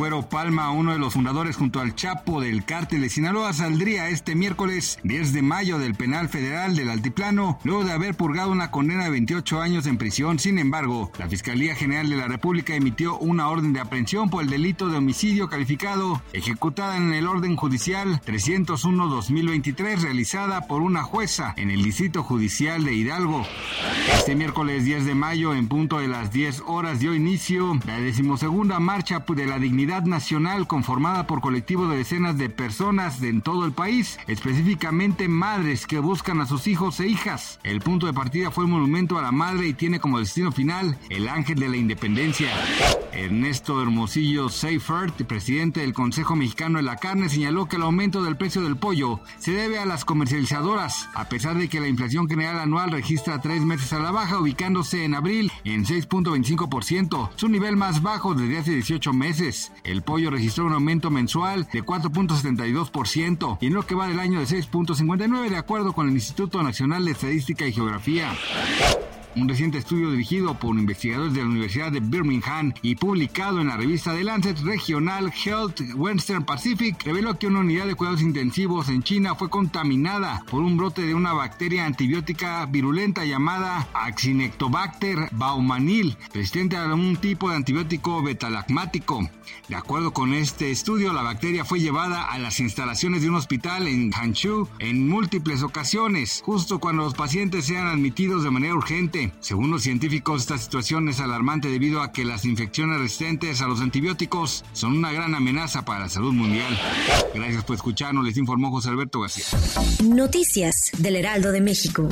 Güero Palma, uno de los fundadores junto al Chapo del cártel de Sinaloa, saldría este miércoles 10 de mayo del penal federal del Altiplano, luego de haber purgado una condena de 28 años en prisión. Sin embargo, la Fiscalía General de la República emitió una orden de aprehensión por el delito de homicidio calificado, ejecutada en el orden judicial 301-2023, realizada por una jueza en el Distrito Judicial de Hidalgo. Este miércoles 10 de mayo, en punto de las 10 horas, dio inicio la decimosegunda marcha de la dignidad nacional conformada por colectivos de decenas de personas en todo el país, específicamente madres que buscan a sus hijos e hijas. El punto de partida fue el monumento a la madre y tiene como destino final el ángel de la independencia. Ernesto Hermosillo Seifert, presidente del Consejo Mexicano de la Carne, señaló que el aumento del precio del pollo se debe a las comercializadoras, a pesar de que la inflación general anual registra tres meses a la baja, ubicándose en abril en 6.25%, su nivel más bajo desde hace 18 meses. El pollo registró un aumento mensual de 4.72% y en lo que va del año de 6.59 de acuerdo con el Instituto Nacional de Estadística y Geografía. Un reciente estudio dirigido por investigadores de la Universidad de Birmingham y publicado en la revista The Lancet Regional Health Western Pacific reveló que una unidad de cuidados intensivos en China fue contaminada por un brote de una bacteria antibiótica virulenta llamada Acinetobacter baumanil, resistente a un tipo de antibiótico betalacmático. De acuerdo con este estudio, la bacteria fue llevada a las instalaciones de un hospital en Hangzhou en múltiples ocasiones, justo cuando los pacientes sean admitidos de manera urgente. Según los científicos, esta situación es alarmante debido a que las infecciones resistentes a los antibióticos son una gran amenaza para la salud mundial. Gracias por escucharnos, les informó José Alberto García. Noticias del Heraldo de México.